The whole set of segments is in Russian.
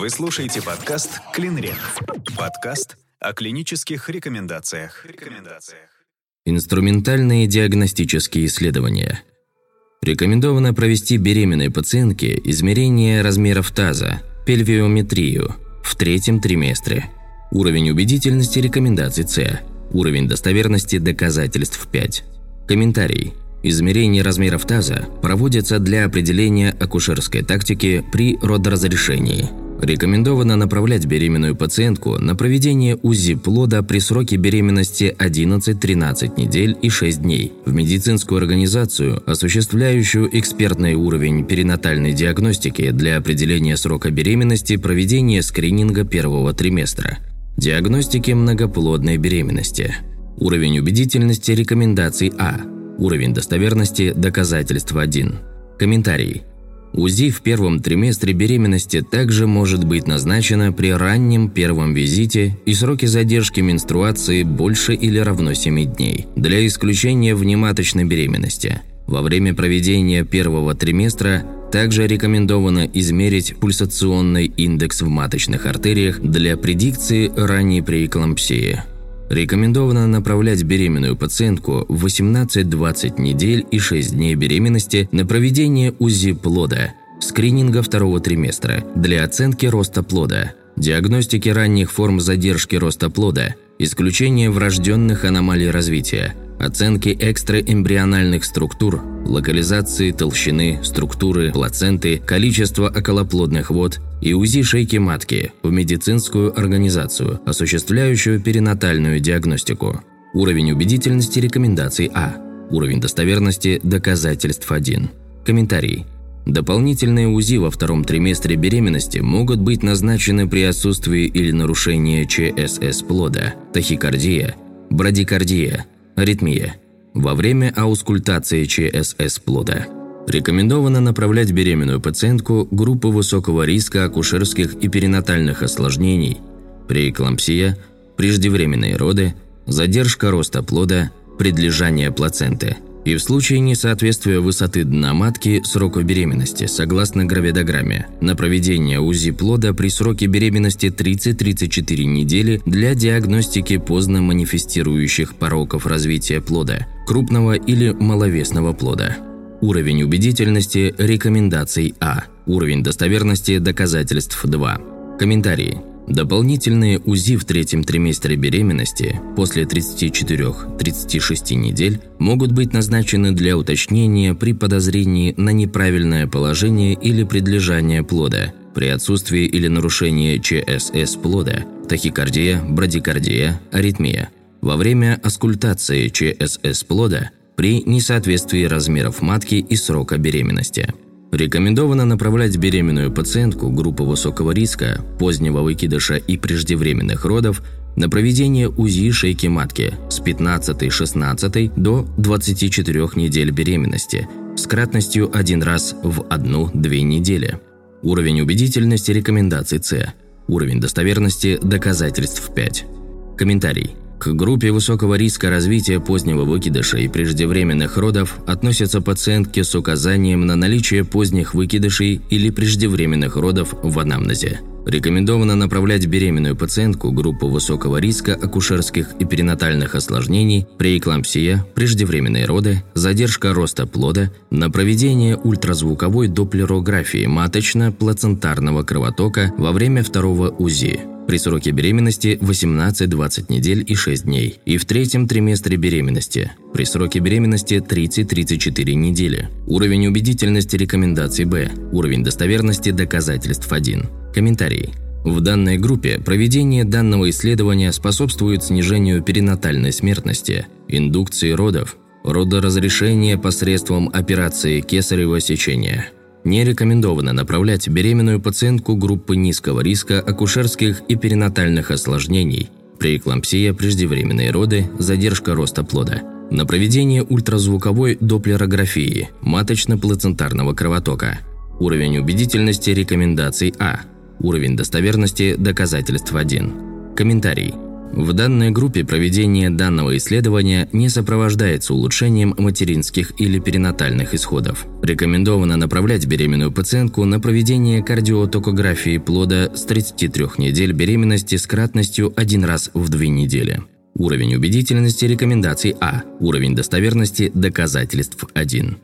Вы слушаете подкаст «Клинрек». Подкаст о клинических рекомендациях. рекомендациях. Инструментальные диагностические исследования. Рекомендовано провести беременной пациентке измерение размеров таза, пельвиометрию, в третьем триместре. Уровень убедительности рекомендаций С. Уровень достоверности доказательств 5. Комментарий. Измерение размеров таза проводится для определения акушерской тактики при родоразрешении. Рекомендовано направлять беременную пациентку на проведение УЗИ плода при сроке беременности 11-13 недель и 6 дней в медицинскую организацию, осуществляющую экспертный уровень перинатальной диагностики для определения срока беременности проведения скрининга первого триместра, диагностики многоплодной беременности. Уровень убедительности рекомендаций А – Уровень достоверности доказательств 1. Комментарий. УЗИ в первом триместре беременности также может быть назначено при раннем первом визите и сроки задержки менструации больше или равно 7 дней для исключения внематочной беременности. Во время проведения первого триместра также рекомендовано измерить пульсационный индекс в маточных артериях для предикции ранней преэклампсии. Рекомендовано направлять беременную пациентку в 18-20 недель и 6 дней беременности на проведение УЗИ плода, скрининга второго триместра для оценки роста плода, диагностики ранних форм задержки роста плода, исключения врожденных аномалий развития – оценки экстраэмбриональных структур, локализации толщины, структуры, плаценты, количества околоплодных вод и УЗИ шейки матки в медицинскую организацию, осуществляющую перинатальную диагностику. Уровень убедительности рекомендаций А. Уровень достоверности доказательств 1. Комментарий. Дополнительные УЗИ во втором триместре беременности могут быть назначены при отсутствии или нарушении ЧСС плода, тахикардия, брадикардия, Аритмия. Во время аускультации ЧСС плода. Рекомендовано направлять беременную пациентку группу высокого риска акушерских и перинатальных осложнений, преэклампсия, преждевременные роды, задержка роста плода, предлежание плаценты – и в случае несоответствия высоты дна матки сроку беременности, согласно гравидограмме, на проведение УЗИ плода при сроке беременности 30-34 недели для диагностики поздно манифестирующих пороков развития плода, крупного или маловесного плода. Уровень убедительности рекомендаций А. Уровень достоверности доказательств 2. Комментарии. Дополнительные УЗИ в третьем триместре беременности после 34-36 недель могут быть назначены для уточнения при подозрении на неправильное положение или предлежание плода, при отсутствии или нарушении ЧСС плода, тахикардия, брадикардия, аритмия, во время аскультации ЧСС плода при несоответствии размеров матки и срока беременности. Рекомендовано направлять беременную пациентку группы высокого риска, позднего выкидыша и преждевременных родов на проведение УЗИ шейки матки с 15-16 до 24 недель беременности с кратностью один раз в 1-2 недели. Уровень убедительности рекомендаций С. Уровень достоверности доказательств 5. Комментарий. К группе высокого риска развития позднего выкидыша и преждевременных родов относятся пациентки с указанием на наличие поздних выкидышей или преждевременных родов в анамнезе. Рекомендовано направлять беременную пациентку группу высокого риска акушерских и перинатальных осложнений, преэклампсия, преждевременные роды, задержка роста плода на проведение ультразвуковой доплерографии маточно-плацентарного кровотока во время второго УЗИ при сроке беременности 18-20 недель и 6 дней, и в третьем триместре беременности, при сроке беременности 30-34 недели. Уровень убедительности рекомендаций Б, уровень достоверности доказательств 1. Комментарий. В данной группе проведение данного исследования способствует снижению перинатальной смертности, индукции родов, родоразрешения посредством операции кесарево сечения – не рекомендовано направлять беременную пациентку группы низкого риска акушерских и перинатальных осложнений, преэклампсия, преждевременные роды, задержка роста плода, на проведение ультразвуковой доплерографии маточно-плацентарного кровотока. Уровень убедительности рекомендаций А. Уровень достоверности доказательств 1. Комментарий. В данной группе проведение данного исследования не сопровождается улучшением материнских или перинатальных исходов. Рекомендовано направлять беременную пациентку на проведение кардиотокографии плода с 33 недель беременности с кратностью один раз в две недели. Уровень убедительности рекомендаций А. Уровень достоверности доказательств 1.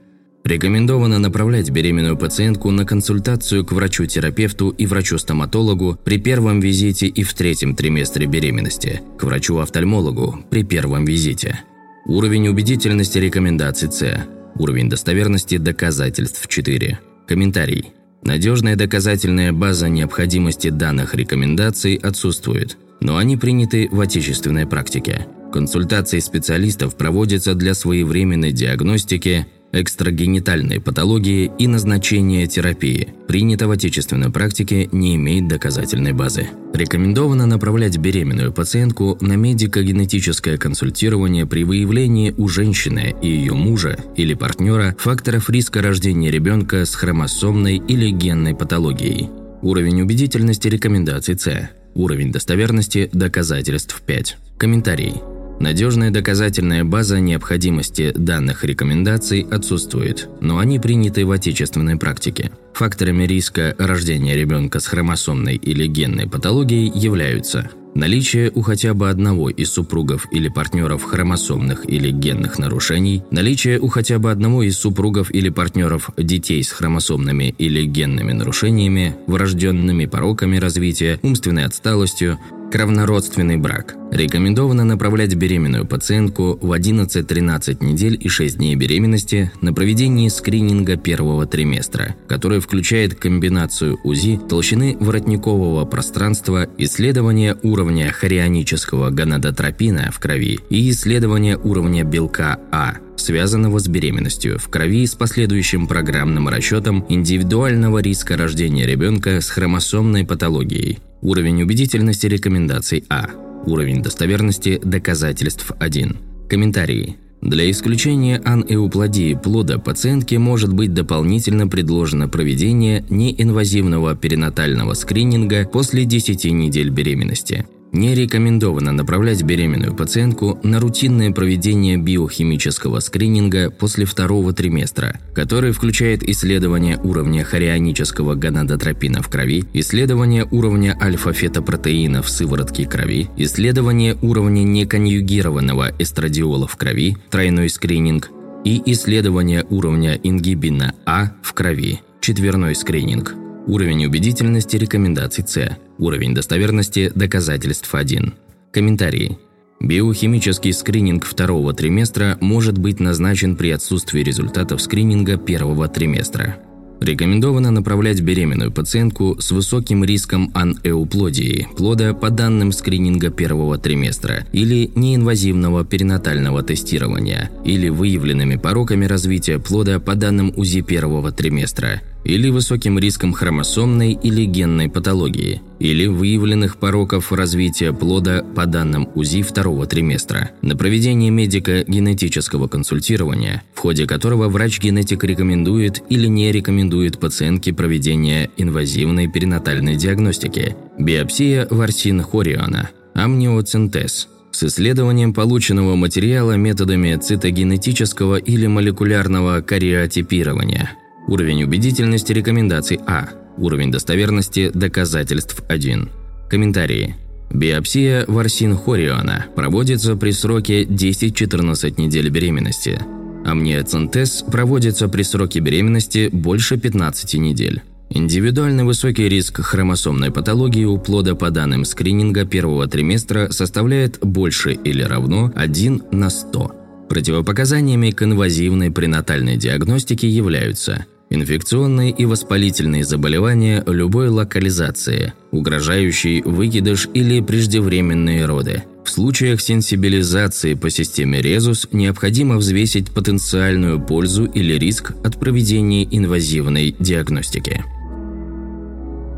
Рекомендовано направлять беременную пациентку на консультацию к врачу-терапевту и врачу-стоматологу при первом визите и в третьем триместре беременности, к врачу-офтальмологу при первом визите. Уровень убедительности рекомендаций С. Уровень достоверности доказательств 4. Комментарий. Надежная доказательная база необходимости данных рекомендаций отсутствует, но они приняты в отечественной практике. Консультации специалистов проводятся для своевременной диагностики экстрагенитальной патологии и назначение терапии, принято в отечественной практике, не имеет доказательной базы. Рекомендовано направлять беременную пациентку на медико-генетическое консультирование при выявлении у женщины и ее мужа или партнера факторов риска рождения ребенка с хромосомной или генной патологией. Уровень убедительности рекомендаций С. Уровень достоверности доказательств 5. Комментарий. Надежная доказательная база необходимости данных рекомендаций отсутствует, но они приняты в отечественной практике. Факторами риска рождения ребенка с хромосомной или генной патологией являются наличие у хотя бы одного из супругов или партнеров хромосомных или генных нарушений, наличие у хотя бы одного из супругов или партнеров детей с хромосомными или генными нарушениями, врожденными пороками развития, умственной отсталостью, Кровнородственный брак. Рекомендовано направлять беременную пациентку в 11-13 недель и 6 дней беременности на проведение скрининга первого триместра, который включает комбинацию УЗИ, толщины воротникового пространства, исследование уровня хорионического гонадотропина в крови и исследование уровня белка А, связанного с беременностью в крови с последующим программным расчетом индивидуального риска рождения ребенка с хромосомной патологией. Уровень убедительности рекомендаций А. Уровень достоверности доказательств 1. Комментарии. Для исключения анэуплодии плода пациентке может быть дополнительно предложено проведение неинвазивного перинатального скрининга после 10 недель беременности. Не рекомендовано направлять беременную пациентку на рутинное проведение биохимического скрининга после второго триместра, который включает исследование уровня хорионического гонадотропина в крови, исследование уровня альфа-фетопротеина в сыворотке крови, исследование уровня неконъюгированного эстрадиола в крови, тройной скрининг и исследование уровня ингибина А в крови, четверной скрининг – Уровень убедительности рекомендаций С. Уровень достоверности доказательств 1. Комментарии. Биохимический скрининг второго триместра может быть назначен при отсутствии результатов скрининга первого триместра. Рекомендовано направлять беременную пациентку с высоким риском анэуплодии плода по данным скрининга первого триместра или неинвазивного перинатального тестирования или выявленными пороками развития плода по данным УЗИ первого триместра или высоким риском хромосомной или генной патологии, или выявленных пороков развития плода по данным УЗИ второго триместра, на проведение медико-генетического консультирования, в ходе которого врач-генетик рекомендует или не рекомендует пациентке проведение инвазивной перинатальной диагностики, биопсия ворсин хориона, амниоцентез – с исследованием полученного материала методами цитогенетического или молекулярного кариотипирования – Уровень убедительности рекомендаций А. Уровень достоверности доказательств 1. Комментарии. Биопсия ворсин хориона проводится при сроке 10-14 недель беременности. Амниоцентез проводится при сроке беременности больше 15 недель. Индивидуальный высокий риск хромосомной патологии у плода по данным скрининга первого триместра составляет больше или равно 1 на 100. Противопоказаниями к инвазивной пренатальной диагностике являются Инфекционные и воспалительные заболевания любой локализации, угрожающий выкидыш или преждевременные роды. В случаях сенсибилизации по системе резус необходимо взвесить потенциальную пользу или риск от проведения инвазивной диагностики.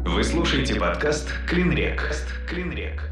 Вы слушаете подкаст «Клинрек». «Клинрек».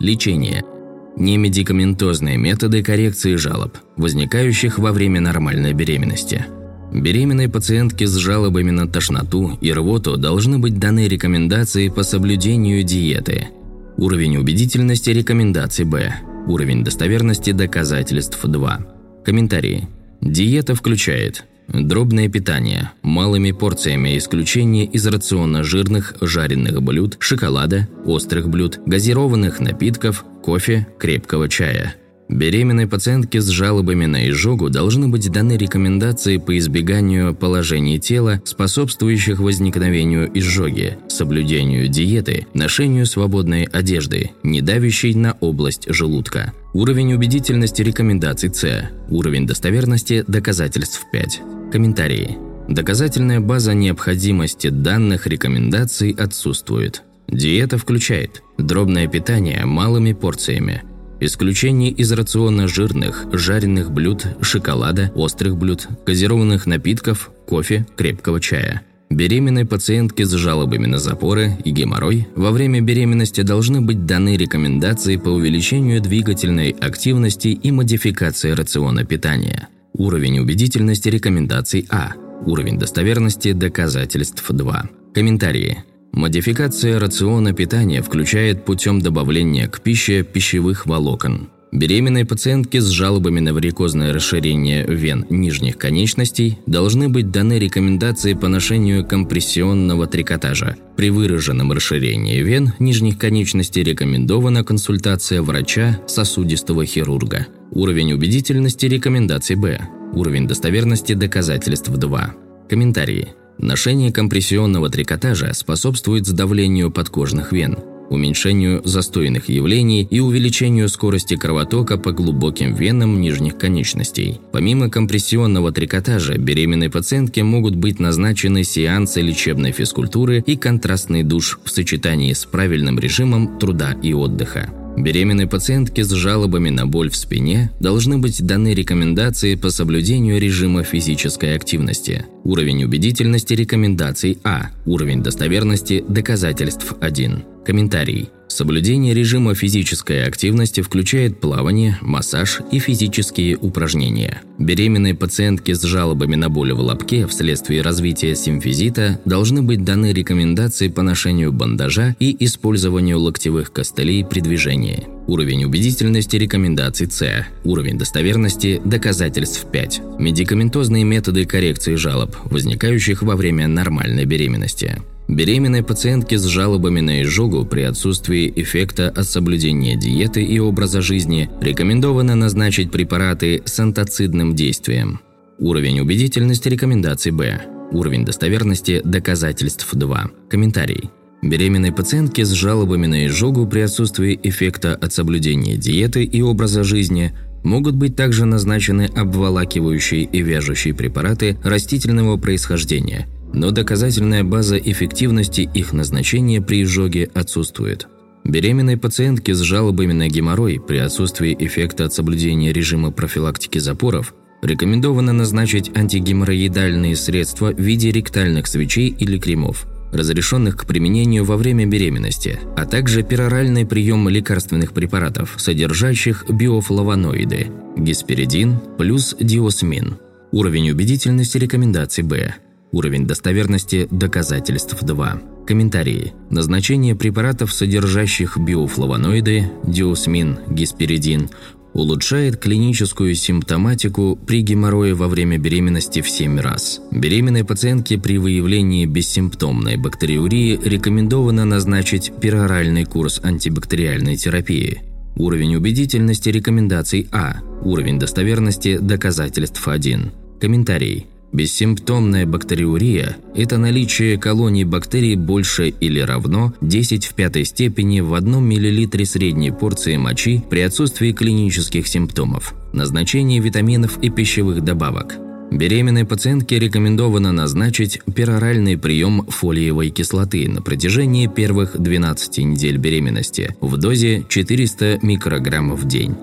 Лечение – Немедикаментозные методы коррекции жалоб, возникающих во время нормальной беременности. Беременной пациентке с жалобами на тошноту и рвоту должны быть даны рекомендации по соблюдению диеты. Уровень убедительности рекомендаций Б. Уровень достоверности доказательств 2. Комментарии. Диета включает Дробное питание, малыми порциями исключение из рациона жирных, жареных блюд, шоколада, острых блюд, газированных напитков, кофе, крепкого чая. Беременной пациентке с жалобами на изжогу должны быть даны рекомендации по избеганию положений тела, способствующих возникновению изжоги, соблюдению диеты, ношению свободной одежды, не давящей на область желудка. Уровень убедительности рекомендаций С. Уровень достоверности доказательств 5. Комментарии. Доказательная база необходимости данных рекомендаций отсутствует. Диета включает дробное питание малыми порциями – Исключение из рациона жирных, жареных блюд, шоколада, острых блюд, газированных напитков, кофе, крепкого чая. Беременной пациентке с жалобами на запоры и геморрой во время беременности должны быть даны рекомендации по увеличению двигательной активности и модификации рациона питания. Уровень убедительности рекомендаций А. Уровень достоверности доказательств 2. Комментарии. Модификация рациона питания включает путем добавления к пище пищевых волокон. Беременные пациентки с жалобами на варикозное расширение вен нижних конечностей должны быть даны рекомендации по ношению компрессионного трикотажа. При выраженном расширении вен нижних конечностей рекомендована консультация врача сосудистого хирурга. Уровень убедительности рекомендаций Б. Уровень достоверности доказательств 2. Комментарии. Ношение компрессионного трикотажа способствует сдавлению подкожных вен, уменьшению застойных явлений и увеличению скорости кровотока по глубоким венам нижних конечностей. Помимо компрессионного трикотажа, беременной пациентке могут быть назначены сеансы лечебной физкультуры и контрастный душ в сочетании с правильным режимом труда и отдыха. Беременной пациентке с жалобами на боль в спине должны быть даны рекомендации по соблюдению режима физической активности. Уровень убедительности рекомендаций А. Уровень достоверности доказательств 1. Комментарий. Соблюдение режима физической активности включает плавание, массаж и физические упражнения. Беременные пациентки с жалобами на боль в лобке вследствие развития симфизита должны быть даны рекомендации по ношению бандажа и использованию локтевых костылей при движении. Уровень убедительности рекомендаций С. Уровень достоверности доказательств 5. Медикаментозные методы коррекции жалоб, возникающих во время нормальной беременности. Беременной пациентке с жалобами на изжогу при отсутствии эффекта от соблюдения диеты и образа жизни рекомендовано назначить препараты с антоцидным действием. Уровень убедительности рекомендаций Б. Уровень достоверности доказательств 2. Комментарий. Беременной пациентке с жалобами на изжогу при отсутствии эффекта от соблюдения диеты и образа жизни могут быть также назначены обволакивающие и вяжущие препараты растительного происхождения – но доказательная база эффективности их назначения при изжоге отсутствует. Беременной пациентке с жалобами на геморрой при отсутствии эффекта от соблюдения режима профилактики запоров рекомендовано назначить антигеморроидальные средства в виде ректальных свечей или кремов, разрешенных к применению во время беременности, а также пероральный прием лекарственных препаратов, содержащих биофлавоноиды – гесперидин плюс диосмин. Уровень убедительности рекомендаций Б. Уровень достоверности доказательств 2. Комментарии. Назначение препаратов, содержащих биофлавоноиды, диосмин, гесперидин, улучшает клиническую симптоматику при геморрое во время беременности в 7 раз. Беременной пациентке при выявлении бессимптомной бактериурии рекомендовано назначить пероральный курс антибактериальной терапии. Уровень убедительности рекомендаций А. Уровень достоверности доказательств 1. Комментарий. Бессимптомная бактериурия – это наличие колоний бактерий больше или равно 10 в пятой степени в 1 мл средней порции мочи при отсутствии клинических симптомов, назначение витаминов и пищевых добавок. Беременной пациентке рекомендовано назначить пероральный прием фолиевой кислоты на протяжении первых 12 недель беременности в дозе 400 микрограммов в день.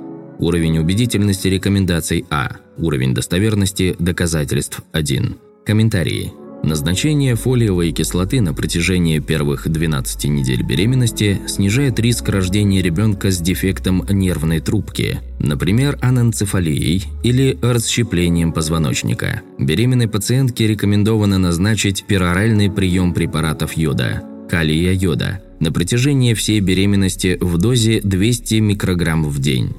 Уровень убедительности рекомендаций А. Уровень достоверности доказательств 1. Комментарии. Назначение фолиевой кислоты на протяжении первых 12 недель беременности снижает риск рождения ребенка с дефектом нервной трубки, например, аненцефалией или расщеплением позвоночника. Беременной пациентке рекомендовано назначить пероральный прием препаратов йода, калия йода, на протяжении всей беременности в дозе 200 микрограмм в день.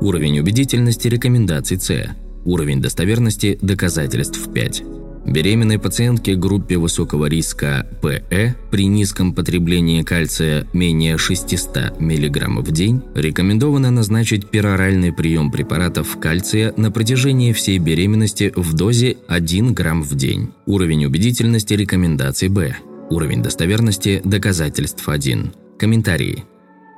Уровень убедительности рекомендаций С. Уровень достоверности доказательств 5. Беременной пациентке группе высокого риска ПЭ при низком потреблении кальция менее 600 мг в день рекомендовано назначить пероральный прием препаратов кальция на протяжении всей беременности в дозе 1 грамм в день. Уровень убедительности рекомендаций Б. Уровень достоверности доказательств 1. Комментарии.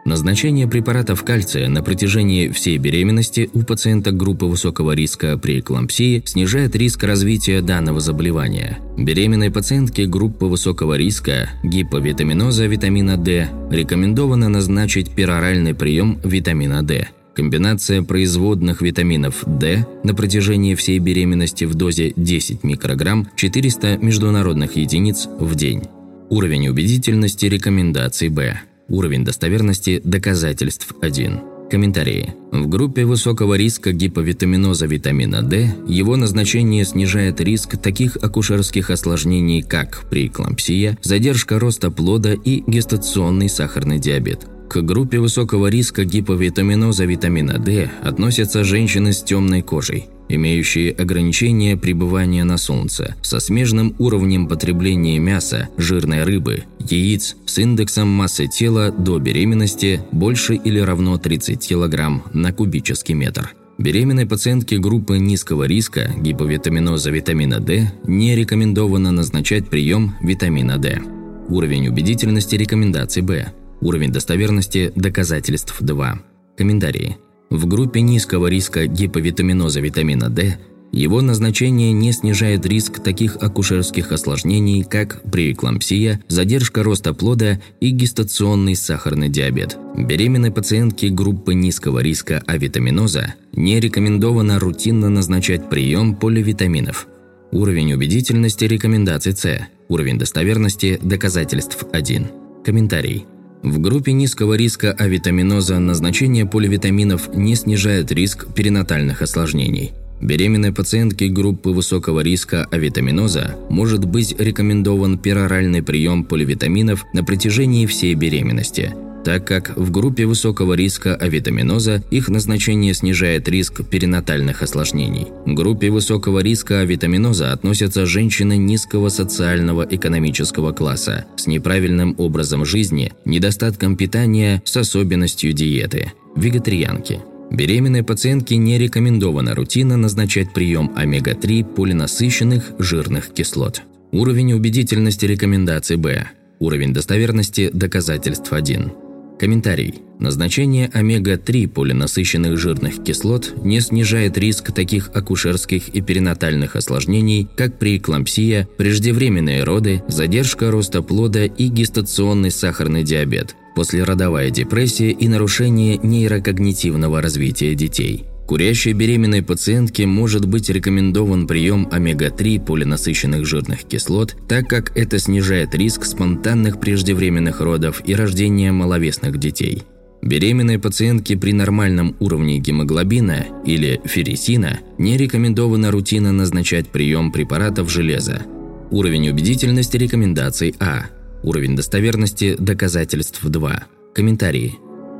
Назначение препаратов кальция на протяжении всей беременности у пациента группы высокого риска при эклампсии снижает риск развития данного заболевания. Беременной пациентке группы высокого риска гиповитаминоза витамина D рекомендовано назначить пероральный прием витамина D. Комбинация производных витаминов D на протяжении всей беременности в дозе 10 микрограмм 400 международных единиц в день. Уровень убедительности рекомендаций B. Уровень достоверности доказательств 1. Комментарии. В группе высокого риска гиповитаминоза витамина D его назначение снижает риск таких акушерских осложнений, как преэклампсия, задержка роста плода и гестационный сахарный диабет. К группе высокого риска гиповитаминоза витамина D относятся женщины с темной кожей, имеющие ограничения пребывания на солнце, со смежным уровнем потребления мяса, жирной рыбы, яиц, с индексом массы тела до беременности больше или равно 30 кг на кубический метр. Беременной пациентке группы низкого риска гиповитаминоза витамина D не рекомендовано назначать прием витамина D. Уровень убедительности рекомендаций B. Уровень достоверности доказательств 2. Комментарии. В группе низкого риска гиповитаминоза витамина D его назначение не снижает риск таких акушерских осложнений, как преэклампсия, задержка роста плода и гестационный сахарный диабет. Беременной пациентке группы низкого риска авитаминоза не рекомендовано рутинно назначать прием поливитаминов. Уровень убедительности рекомендаций С. Уровень достоверности доказательств 1. Комментарий. В группе низкого риска авитаминоза назначение поливитаминов не снижает риск перинатальных осложнений. Беременной пациентке группы высокого риска авитаминоза может быть рекомендован пероральный прием поливитаминов на протяжении всей беременности – так как в группе высокого риска авитаминоза их назначение снижает риск перинатальных осложнений. К группе высокого риска авитаминоза относятся женщины низкого социального экономического класса с неправильным образом жизни, недостатком питания с особенностью диеты, вегетарианки. Беременной пациентке не рекомендовано рутинно назначать прием омега-3 полинасыщенных жирных кислот. Уровень убедительности рекомендаций Б. Уровень достоверности доказательств 1. Комментарий. Назначение омега-3 полинасыщенных жирных кислот не снижает риск таких акушерских и перинатальных осложнений, как преэклампсия, преждевременные роды, задержка роста плода и гестационный сахарный диабет, послеродовая депрессия и нарушение нейрокогнитивного развития детей – Курящей беременной пациентке может быть рекомендован прием омега-3 полинасыщенных жирных кислот, так как это снижает риск спонтанных преждевременных родов и рождения маловесных детей. Беременной пациентке при нормальном уровне гемоглобина или ферритина не рекомендовано рутинно назначать прием препаратов железа. Уровень убедительности рекомендаций А. Уровень достоверности доказательств 2. Комментарии.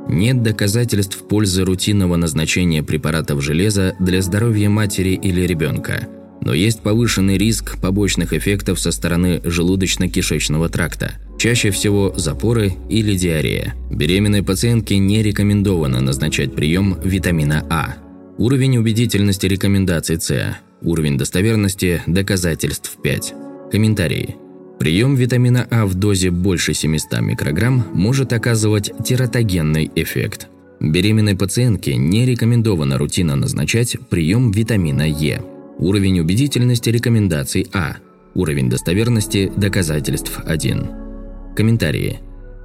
Нет доказательств пользы рутинного назначения препаратов железа для здоровья матери или ребенка, но есть повышенный риск побочных эффектов со стороны желудочно-кишечного тракта, чаще всего запоры или диарея. Беременной пациентке не рекомендовано назначать прием витамина А. Уровень убедительности рекомендаций С. Уровень достоверности доказательств 5. Комментарии. Прием витамина А в дозе больше 700 микрограмм может оказывать тератогенный эффект. Беременной пациентке не рекомендовано рутинно назначать прием витамина Е. Уровень убедительности рекомендаций А. Уровень достоверности доказательств 1. Комментарии.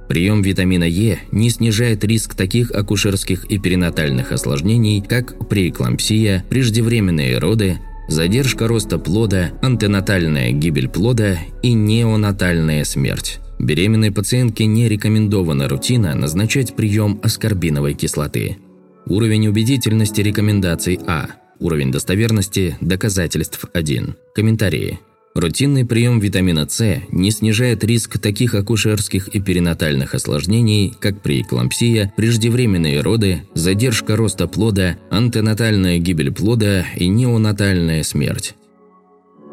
Прием витамина Е не снижает риск таких акушерских и перинатальных осложнений, как преэклампсия, преждевременные роды, задержка роста плода, антенатальная гибель плода и неонатальная смерть. Беременной пациентке не рекомендована рутина назначать прием аскорбиновой кислоты. Уровень убедительности рекомендаций А. Уровень достоверности доказательств 1. Комментарии. Рутинный прием витамина С не снижает риск таких акушерских и перинатальных осложнений, как преэклампсия, преждевременные роды, задержка роста плода, антенатальная гибель плода и неонатальная смерть.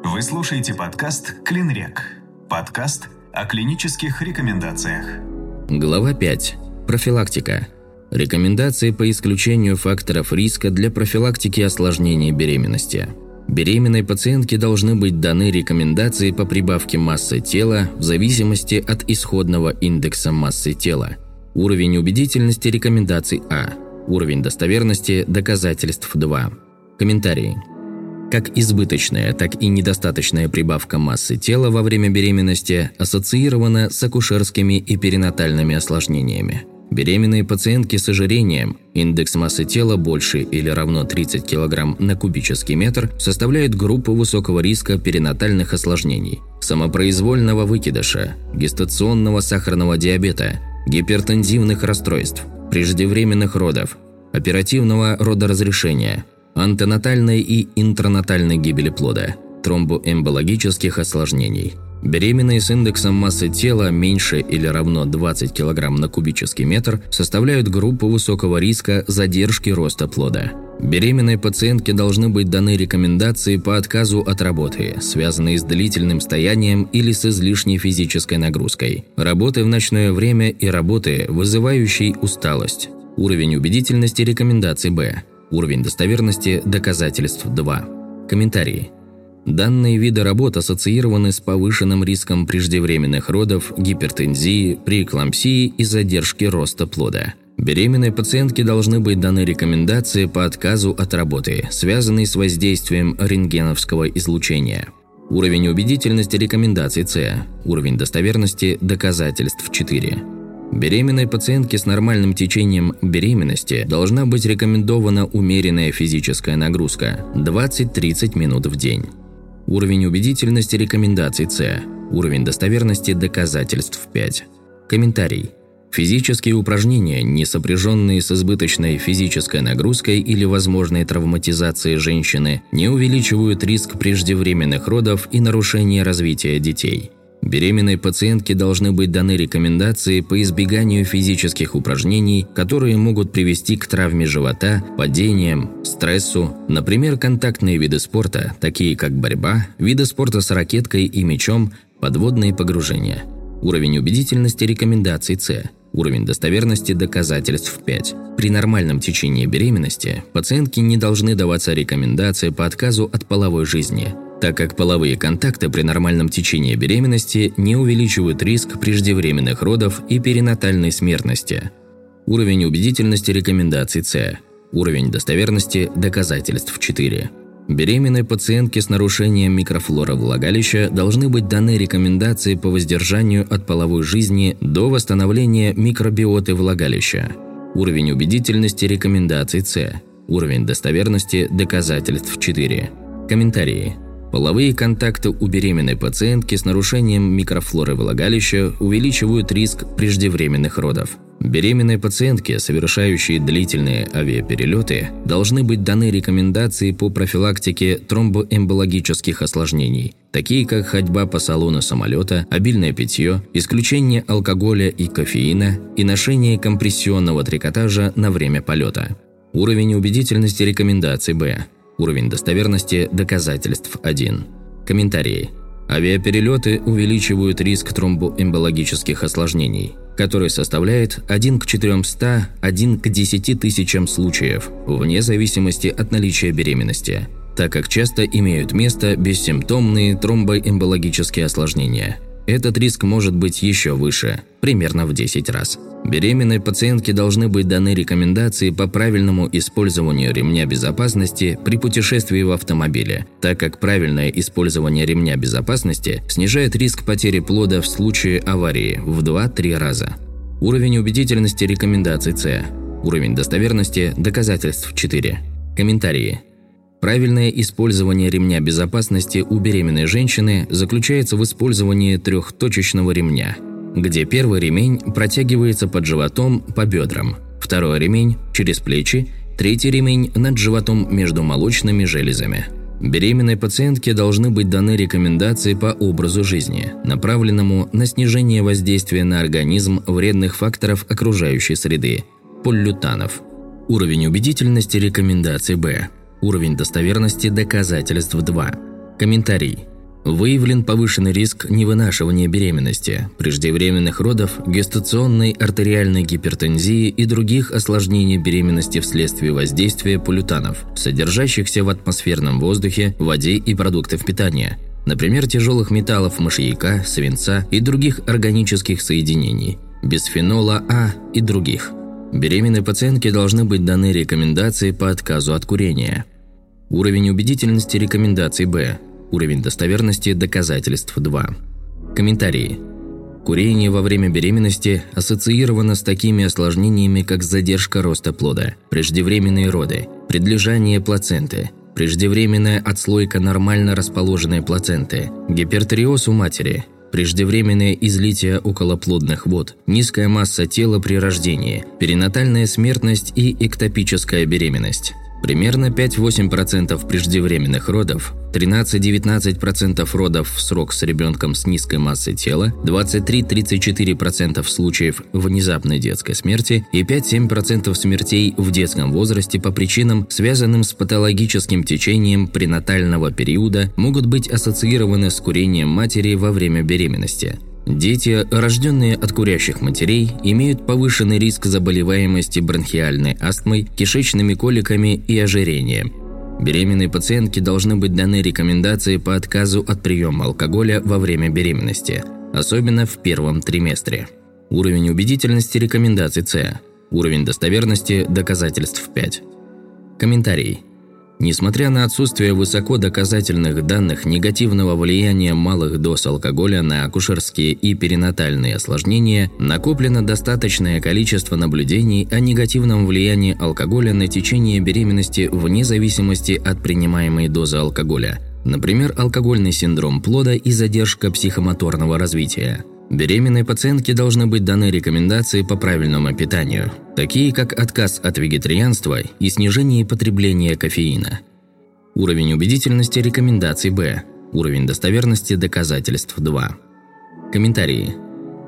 Вы слушаете подкаст «Клинрек». Подкаст о клинических рекомендациях. Глава 5. Профилактика. Рекомендации по исключению факторов риска для профилактики осложнений беременности. Беременной пациентке должны быть даны рекомендации по прибавке массы тела в зависимости от исходного индекса массы тела. Уровень убедительности рекомендаций А. Уровень достоверности доказательств 2. Комментарии. Как избыточная, так и недостаточная прибавка массы тела во время беременности ассоциирована с акушерскими и перинатальными осложнениями. Беременные пациентки с ожирением, индекс массы тела больше или равно 30 кг на кубический метр, составляют группу высокого риска перинатальных осложнений, самопроизвольного выкидыша, гестационного сахарного диабета, гипертензивных расстройств, преждевременных родов, оперативного родоразрешения – антенатальной и интранатальной гибели плода, тромбоэмбологических осложнений. Беременные с индексом массы тела меньше или равно 20 кг на кубический метр составляют группу высокого риска задержки роста плода. Беременной пациентке должны быть даны рекомендации по отказу от работы, связанные с длительным стоянием или с излишней физической нагрузкой, работы в ночное время и работы, вызывающей усталость. Уровень убедительности рекомендаций Б. Уровень достоверности доказательств 2. Комментарии. Данные виды работ ассоциированы с повышенным риском преждевременных родов, гипертензии, преэклампсии и задержки роста плода. Беременной пациентке должны быть даны рекомендации по отказу от работы, связанные с воздействием рентгеновского излучения. Уровень убедительности рекомендаций С. Уровень достоверности доказательств 4. Беременной пациентке с нормальным течением беременности должна быть рекомендована умеренная физическая нагрузка – 20-30 минут в день. Уровень убедительности рекомендаций С. Уровень достоверности доказательств 5. Комментарий. Физические упражнения, не сопряженные с избыточной физической нагрузкой или возможной травматизацией женщины, не увеличивают риск преждевременных родов и нарушения развития детей – Беременной пациентке должны быть даны рекомендации по избеганию физических упражнений, которые могут привести к травме живота, падениям, стрессу, например, контактные виды спорта, такие как борьба, виды спорта с ракеткой и мячом, подводные погружения. Уровень убедительности рекомендаций С. Уровень достоверности доказательств 5. При нормальном течении беременности пациентки не должны даваться рекомендации по отказу от половой жизни – так как половые контакты при нормальном течении беременности не увеличивают риск преждевременных родов и перинатальной смертности. Уровень убедительности рекомендаций С. Уровень достоверности доказательств 4. Беременной пациентке с нарушением микрофлоры влагалища должны быть даны рекомендации по воздержанию от половой жизни до восстановления микробиоты влагалища. Уровень убедительности рекомендаций С. Уровень достоверности доказательств 4. Комментарии. Половые контакты у беременной пациентки с нарушением микрофлоры влагалища увеличивают риск преждевременных родов. Беременной пациентке, совершающей длительные авиаперелеты, должны быть даны рекомендации по профилактике тромбоэмбологических осложнений, такие как ходьба по салону самолета, обильное питье, исключение алкоголя и кофеина и ношение компрессионного трикотажа на время полета. Уровень убедительности рекомендаций Б. Уровень достоверности доказательств 1. Комментарии. Авиаперелеты увеличивают риск тромбоэмбологических осложнений, который составляет 1 к 400, 1 к 10 тысячам случаев, вне зависимости от наличия беременности, так как часто имеют место бессимптомные тромбоэмбологические осложнения – этот риск может быть еще выше, примерно в 10 раз. Беременной пациентке должны быть даны рекомендации по правильному использованию ремня безопасности при путешествии в автомобиле, так как правильное использование ремня безопасности снижает риск потери плода в случае аварии в 2-3 раза. Уровень убедительности рекомендаций С. Уровень достоверности доказательств 4. Комментарии. Правильное использование ремня безопасности у беременной женщины заключается в использовании трехточечного ремня, где первый ремень протягивается под животом по бедрам, второй ремень – через плечи, третий ремень – над животом между молочными железами. Беременной пациентке должны быть даны рекомендации по образу жизни, направленному на снижение воздействия на организм вредных факторов окружающей среды – поллютанов. Уровень убедительности рекомендаций Б. Уровень достоверности доказательств 2. Комментарий. Выявлен повышенный риск невынашивания беременности, преждевременных родов, гестационной артериальной гипертензии и других осложнений беременности вследствие воздействия полютанов, содержащихся в атмосферном воздухе, воде и продуктах питания, например, тяжелых металлов мышьяка, свинца и других органических соединений, бисфенола А и других. Беременной пациентке должны быть даны рекомендации по отказу от курения. Уровень убедительности рекомендаций Б Уровень достоверности доказательств 2. Комментарии. Курение во время беременности ассоциировано с такими осложнениями, как задержка роста плода, преждевременные роды, предлежание плаценты, преждевременная отслойка нормально расположенной плаценты, гипертериоз у матери, преждевременное излитие околоплодных вод, низкая масса тела при рождении, перинатальная смертность и эктопическая беременность. Примерно 5-8% преждевременных родов, 13-19% родов в срок с ребенком с низкой массой тела, 23-34% случаев внезапной детской смерти и 5-7% смертей в детском возрасте по причинам, связанным с патологическим течением пренатального периода, могут быть ассоциированы с курением матери во время беременности. Дети, рожденные от курящих матерей, имеют повышенный риск заболеваемости бронхиальной астмой, кишечными коликами и ожирением. Беременные пациентки должны быть даны рекомендации по отказу от приема алкоголя во время беременности, особенно в первом триместре. Уровень убедительности рекомендаций С. Уровень достоверности доказательств 5. Комментарий. Несмотря на отсутствие высоко доказательных данных негативного влияния малых доз алкоголя на акушерские и перинатальные осложнения, накоплено достаточное количество наблюдений о негативном влиянии алкоголя на течение беременности вне зависимости от принимаемой дозы алкоголя. Например, алкогольный синдром плода и задержка психомоторного развития. Беременной пациентке должны быть даны рекомендации по правильному питанию, такие как отказ от вегетарианства и снижение потребления кофеина. Уровень убедительности рекомендаций Б. Уровень достоверности доказательств 2. Комментарии.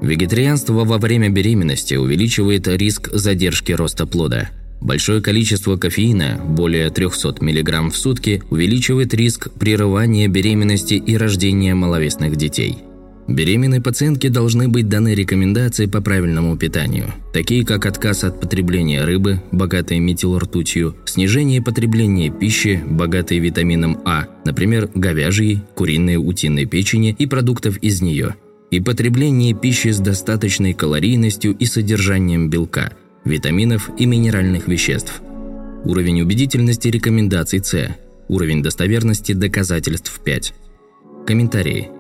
Вегетарианство во время беременности увеличивает риск задержки роста плода. Большое количество кофеина, более 300 мг в сутки, увеличивает риск прерывания беременности и рождения маловесных детей – Беременной пациентке должны быть даны рекомендации по правильному питанию, такие как отказ от потребления рыбы, богатой метилртутью, снижение потребления пищи, богатой витамином А, например, говяжьей, куриной, утиной печени и продуктов из нее, и потребление пищи с достаточной калорийностью и содержанием белка, витаминов и минеральных веществ. Уровень убедительности рекомендаций С. Уровень достоверности доказательств 5. Комментарии.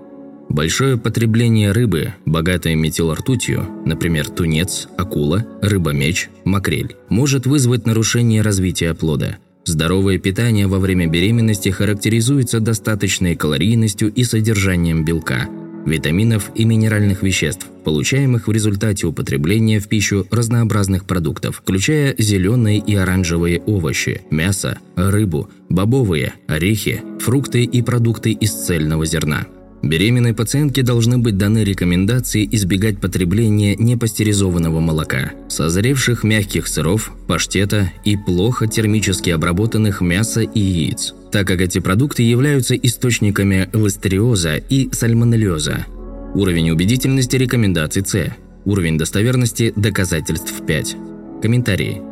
Большое потребление рыбы, богатое метилртутью, например, тунец, акула, рыба-меч, макрель, может вызвать нарушение развития плода. Здоровое питание во время беременности характеризуется достаточной калорийностью и содержанием белка, витаминов и минеральных веществ, получаемых в результате употребления в пищу разнообразных продуктов, включая зеленые и оранжевые овощи, мясо, рыбу, бобовые, орехи, фрукты и продукты из цельного зерна. Беременной пациентке должны быть даны рекомендации избегать потребления непастеризованного молока, созревших мягких сыров, паштета и плохо термически обработанных мяса и яиц, так как эти продукты являются источниками листериоза и сальмонеллеза. Уровень убедительности рекомендаций С. Уровень достоверности доказательств 5. Комментарии.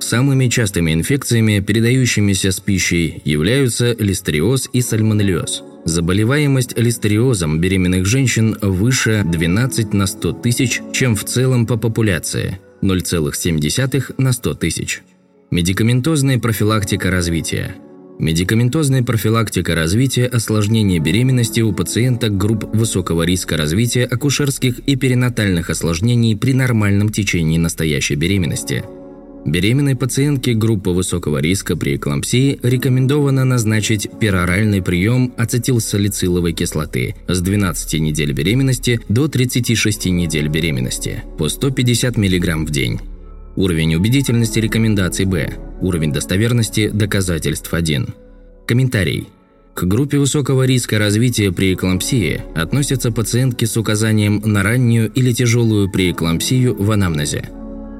Самыми частыми инфекциями, передающимися с пищей, являются листериоз и сальмонеллез – Заболеваемость листериозом беременных женщин выше 12 на 100 тысяч, чем в целом по популяции – 0,7 на 100 тысяч. Медикаментозная профилактика развития. Медикаментозная профилактика развития осложнений беременности у пациенток групп высокого риска развития акушерских и перинатальных осложнений при нормальном течении настоящей беременности – Беременной пациентке группы высокого риска при эклампсии рекомендовано назначить пероральный прием ацетилсалициловой кислоты с 12 недель беременности до 36 недель беременности по 150 мг в день. Уровень убедительности рекомендаций Б. Уровень достоверности доказательств 1. Комментарий. К группе высокого риска развития преэклампсии относятся пациентки с указанием на раннюю или тяжелую преэклампсию в анамнезе.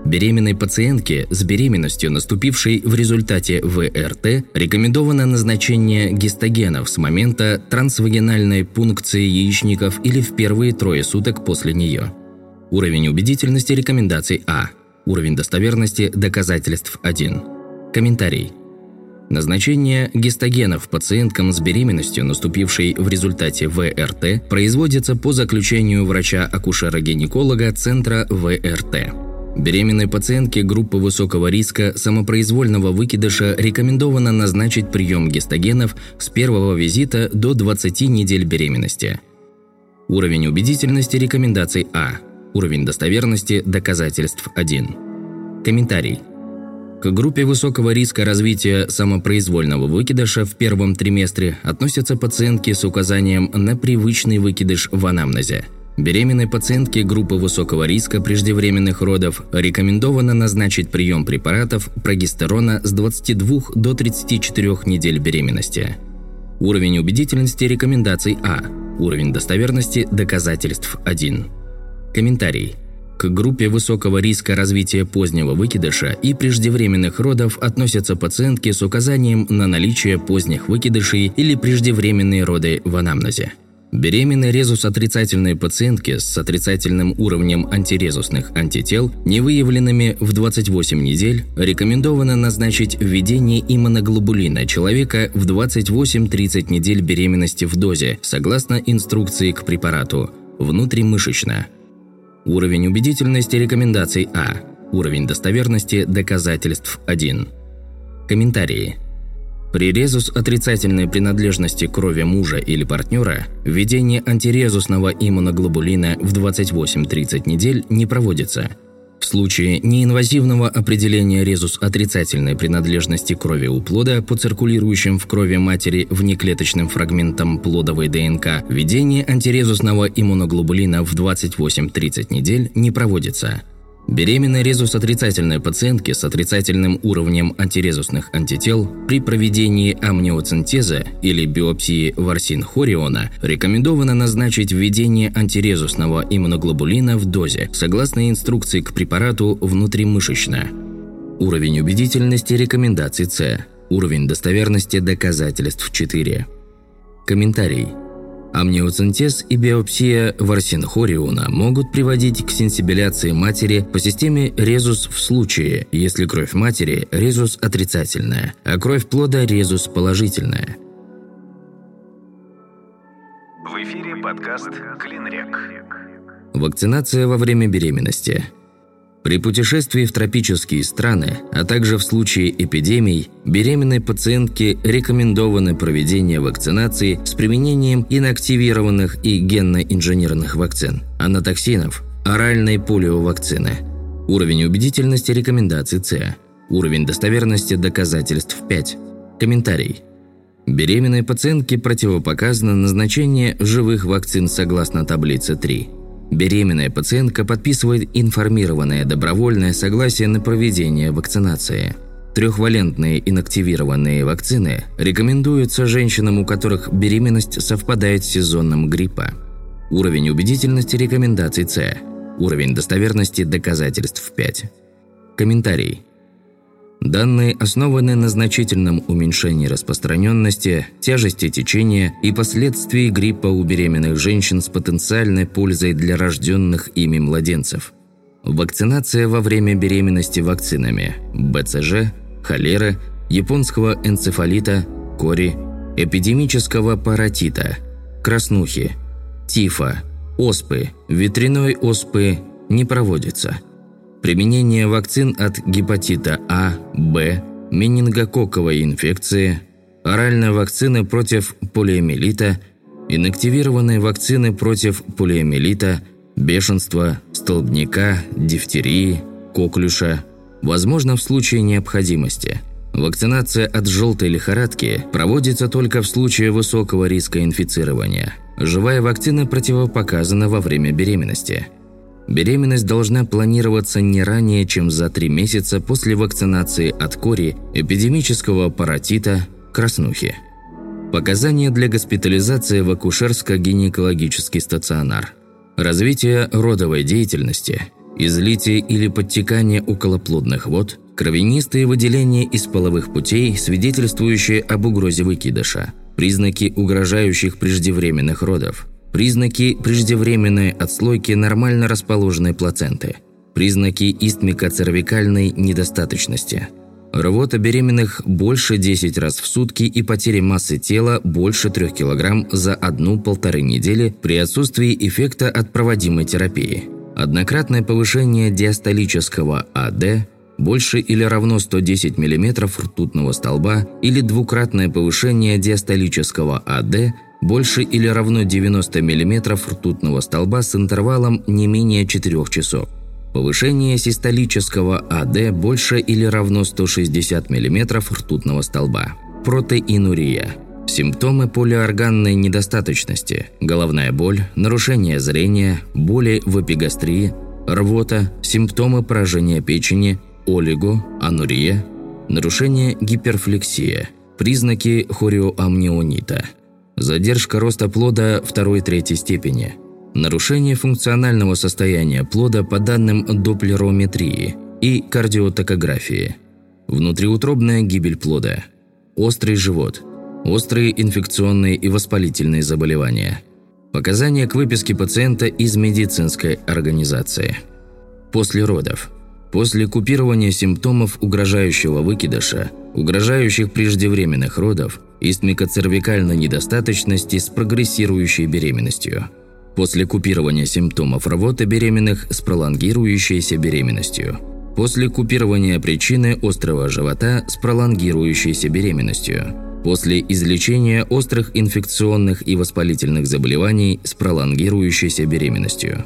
Беременной пациентке с беременностью, наступившей в результате ВРТ, рекомендовано назначение гистогенов с момента трансвагинальной пункции яичников или в первые трое суток после нее. Уровень убедительности рекомендаций А. Уровень достоверности доказательств 1. Комментарий. Назначение гистогенов пациенткам с беременностью, наступившей в результате ВРТ, производится по заключению врача-акушера-гинеколога Центра ВРТ. Беременной пациентке группы высокого риска самопроизвольного выкидыша рекомендовано назначить прием гистогенов с первого визита до 20 недель беременности. Уровень убедительности рекомендаций А. Уровень достоверности доказательств 1. Комментарий. К группе высокого риска развития самопроизвольного выкидыша в первом триместре относятся пациентки с указанием на привычный выкидыш в анамнезе. Беременной пациентке группы высокого риска преждевременных родов рекомендовано назначить прием препаратов прогестерона с 22 до 34 недель беременности. Уровень убедительности рекомендаций А. Уровень достоверности доказательств 1. Комментарий. К группе высокого риска развития позднего выкидыша и преждевременных родов относятся пациентки с указанием на наличие поздних выкидышей или преждевременные роды в анамнезе. Беременные резус-отрицательные пациентки с отрицательным уровнем антирезусных антител, не выявленными в 28 недель, рекомендовано назначить введение иммуноглобулина человека в 28-30 недель беременности в дозе, согласно инструкции к препарату, внутримышечно – Уровень убедительности рекомендаций А. Уровень достоверности доказательств 1. Комментарии. При резус отрицательной принадлежности крови мужа или партнера введение антирезусного иммуноглобулина в 28-30 недель не проводится – в случае неинвазивного определения резус отрицательной принадлежности крови у плода по циркулирующим в крови матери внеклеточным фрагментам плодовой ДНК, введение антирезусного иммуноглобулина в 28-30 недель не проводится. Беременной резус-отрицательной пациентке с отрицательным уровнем антирезусных антител при проведении амниоцентеза или биопсии ворсин-хориона рекомендовано назначить введение антирезусного иммуноглобулина в дозе согласно инструкции к препарату внутримышечно. Уровень убедительности рекомендаций С. Уровень достоверности доказательств 4. Комментарий. Амниоцентез и биопсия варсинхориона могут приводить к сенсибиляции матери по системе резус в случае, если кровь матери – резус отрицательная, а кровь плода – резус положительная. В эфире подкаст «Клинрек». Вакцинация во время беременности – при путешествии в тропические страны, а также в случае эпидемий, беременной пациентке рекомендовано проведение вакцинации с применением инактивированных и генно-инженерных вакцин, анатоксинов, оральной полиовакцины. Уровень убедительности рекомендаций С. Уровень достоверности доказательств 5. Комментарий. Беременной пациентке противопоказано назначение живых вакцин согласно таблице 3. Беременная пациентка подписывает информированное добровольное согласие на проведение вакцинации. Трехвалентные инактивированные вакцины рекомендуются женщинам, у которых беременность совпадает с сезонным гриппа. Уровень убедительности рекомендаций С. Уровень достоверности доказательств 5. Комментарий. Данные основаны на значительном уменьшении распространенности, тяжести течения и последствий гриппа у беременных женщин с потенциальной пользой для рожденных ими младенцев. Вакцинация во время беременности вакцинами БЦЖ, холеры, японского энцефалита, кори, эпидемического паротита, краснухи, тифа, оспы, ветряной оспы не проводится – Применение вакцин от гепатита А, Б, менингококковой инфекции, оральной вакцины против полиомиелита, инактивированные вакцины против полиомиелита, бешенства, столбняка, дифтерии, коклюша, возможно в случае необходимости. Вакцинация от желтой лихорадки проводится только в случае высокого риска инфицирования. Живая вакцина противопоказана во время беременности – Беременность должна планироваться не ранее, чем за три месяца после вакцинации от кори, эпидемического паротита, краснухи. Показания для госпитализации в акушерско-гинекологический стационар. Развитие родовой деятельности, излитие или подтекание околоплодных вод, кровянистые выделения из половых путей, свидетельствующие об угрозе выкидыша, признаки угрожающих преждевременных родов, признаки преждевременной отслойки нормально расположенной плаценты, признаки истмикоцервикальной недостаточности – Рвота беременных больше 10 раз в сутки и потери массы тела больше 3 кг за одну-полторы недели при отсутствии эффекта от проводимой терапии. Однократное повышение диастолического АД больше или равно 110 мм ртутного столба или двукратное повышение диастолического АД больше или равно 90 мм ртутного столба с интервалом не менее 4 часов. Повышение систолического АД больше или равно 160 мм ртутного столба. Протеинурия. Симптомы полиорганной недостаточности, головная боль, нарушение зрения, боли в эпигастрии, рвота, симптомы поражения печени, олиго, анурия, нарушение гиперфлексия, признаки хориоамнионита, задержка роста плода второй-третьей степени – нарушение функционального состояния плода по данным доплерометрии и кардиотокографии, внутриутробная гибель плода, острый живот, острые инфекционные и воспалительные заболевания, показания к выписке пациента из медицинской организации. После родов. После купирования симптомов угрожающего выкидыша, угрожающих преждевременных родов, истмикоцервикальной недостаточности с прогрессирующей беременностью – после купирования симптомов рвоты беременных с пролонгирующейся беременностью, после купирования причины острого живота с пролонгирующейся беременностью, после излечения острых инфекционных и воспалительных заболеваний с пролонгирующейся беременностью.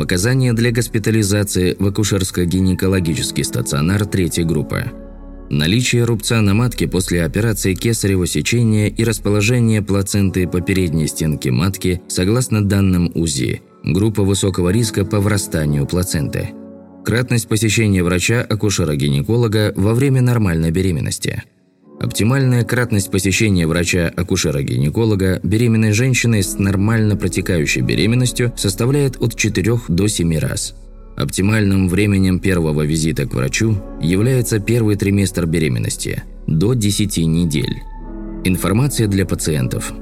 Показания для госпитализации в акушерско-гинекологический стационар третьей группы – Наличие рубца на матке после операции кесарево сечения и расположение плаценты по передней стенке матки согласно данным УЗИ. Группа высокого риска по врастанию плаценты. Кратность посещения врача-акушера-гинеколога во время нормальной беременности. Оптимальная кратность посещения врача-акушера-гинеколога беременной женщины с нормально протекающей беременностью составляет от 4 до 7 раз – Оптимальным временем первого визита к врачу является первый триместр беременности – до 10 недель. Информация для пациентов.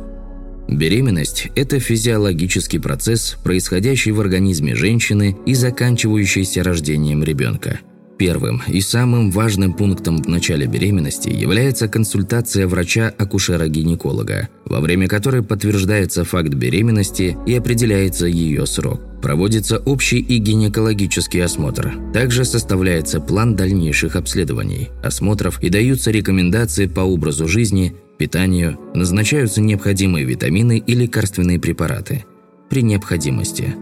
Беременность – это физиологический процесс, происходящий в организме женщины и заканчивающийся рождением ребенка. Первым и самым важным пунктом в начале беременности является консультация врача-акушера-гинеколога, во время которой подтверждается факт беременности и определяется ее срок. Проводится общий и гинекологический осмотр. Также составляется план дальнейших обследований, осмотров и даются рекомендации по образу жизни, питанию, назначаются необходимые витамины и лекарственные препараты. При необходимости.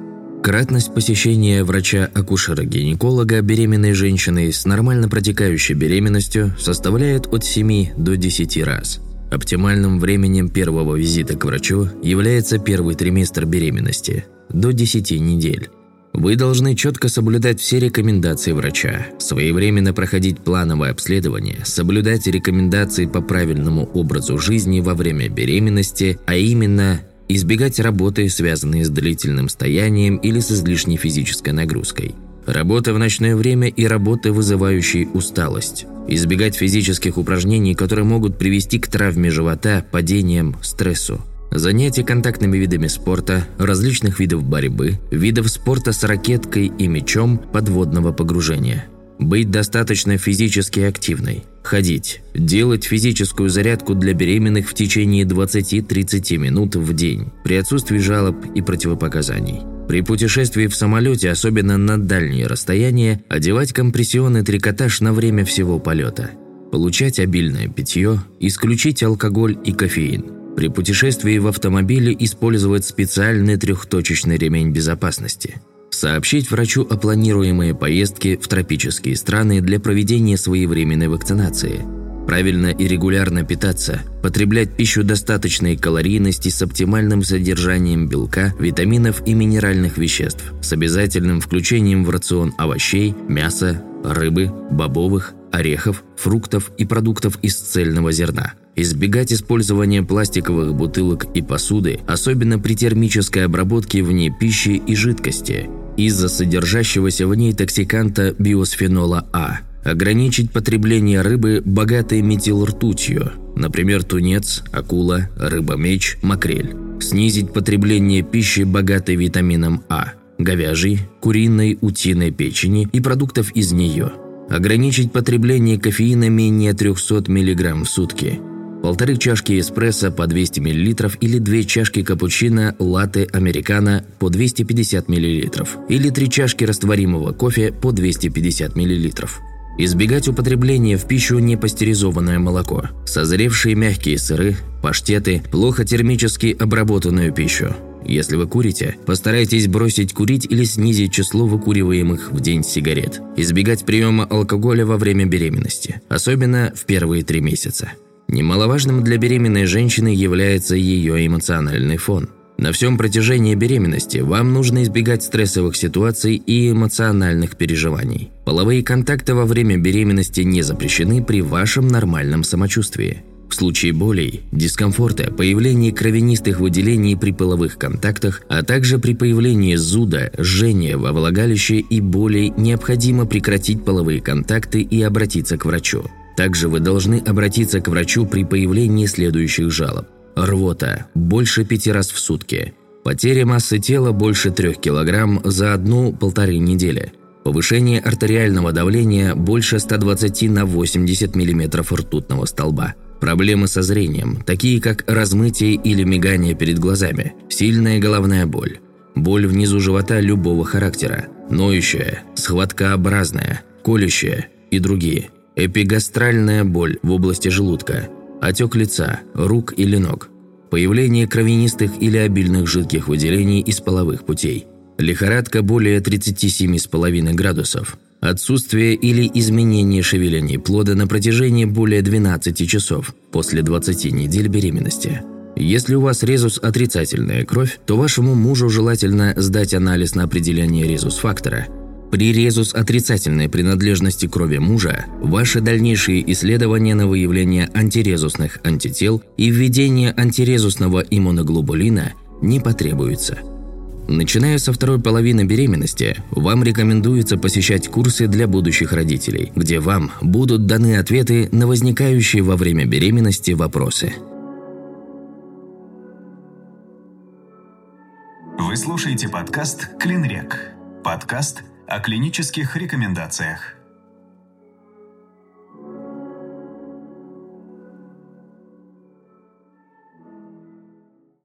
Кратность посещения врача-акушера-гинеколога беременной женщины с нормально протекающей беременностью составляет от 7 до 10 раз. Оптимальным временем первого визита к врачу является первый триместр беременности – до 10 недель. Вы должны четко соблюдать все рекомендации врача, своевременно проходить плановое обследование, соблюдать рекомендации по правильному образу жизни во время беременности, а именно избегать работы, связанные с длительным стоянием или с излишней физической нагрузкой. Работа в ночное время и работы, вызывающие усталость. Избегать физических упражнений, которые могут привести к травме живота, падениям, стрессу. Занятия контактными видами спорта, различных видов борьбы, видов спорта с ракеткой и мячом подводного погружения. Быть достаточно физически активной. Ходить. Делать физическую зарядку для беременных в течение 20-30 минут в день при отсутствии жалоб и противопоказаний. При путешествии в самолете, особенно на дальние расстояния, одевать компрессионный трикотаж на время всего полета. Получать обильное питье, исключить алкоголь и кофеин – при путешествии в автомобиле использовать специальный трехточечный ремень безопасности. Сообщить врачу о планируемой поездке в тропические страны для проведения своевременной вакцинации. Правильно и регулярно питаться, потреблять пищу достаточной калорийности с оптимальным содержанием белка, витаминов и минеральных веществ, с обязательным включением в рацион овощей, мяса, рыбы, бобовых, орехов, фруктов и продуктов из цельного зерна. Избегать использования пластиковых бутылок и посуды, особенно при термической обработке вне пищи и жидкости, из-за содержащегося в ней токсиканта биосфенола А. Ограничить потребление рыбы, богатой метилртутью, например, тунец, акула, рыба-меч, макрель. Снизить потребление пищи, богатой витамином А, говяжьей, куриной, утиной печени и продуктов из нее. Ограничить потребление кофеина менее 300 мг в сутки. Полторы чашки эспрессо по 200 мл или две чашки капучино, латте, американо по 250 мл или три чашки растворимого кофе по 250 мл. Избегать употребления в пищу непастеризованное молоко, созревшие мягкие сыры, паштеты, плохо термически обработанную пищу. Если вы курите, постарайтесь бросить курить или снизить число выкуриваемых в день сигарет. Избегать приема алкоголя во время беременности, особенно в первые три месяца. Немаловажным для беременной женщины является ее эмоциональный фон. На всем протяжении беременности вам нужно избегать стрессовых ситуаций и эмоциональных переживаний. Половые контакты во время беременности не запрещены при вашем нормальном самочувствии. В случае болей, дискомфорта, появления кровянистых выделений при половых контактах, а также при появлении зуда, жжения во влагалище и болей необходимо прекратить половые контакты и обратиться к врачу. Также вы должны обратиться к врачу при появлении следующих жалоб. Рвота – больше пяти раз в сутки. Потеря массы тела больше трех килограмм за одну-полторы недели. Повышение артериального давления больше 120 на 80 мм ртутного столба. Проблемы со зрением, такие как размытие или мигание перед глазами, сильная головная боль, боль внизу живота любого характера, ноющая, схваткообразная, колющая и другие, эпигастральная боль в области желудка, отек лица, рук или ног, появление кровянистых или обильных жидких выделений из половых путей, лихорадка более 37,5 градусов, отсутствие или изменение шевеления плода на протяжении более 12 часов после 20 недель беременности. Если у вас резус отрицательная кровь, то вашему мужу желательно сдать анализ на определение резус-фактора – при резус отрицательной принадлежности крови мужа ваши дальнейшие исследования на выявление антирезусных антител и введение антирезусного иммуноглобулина не потребуются. Начиная со второй половины беременности, вам рекомендуется посещать курсы для будущих родителей, где вам будут даны ответы на возникающие во время беременности вопросы. Вы слушаете подкаст «Клинрек». Подкаст – о клинических рекомендациях.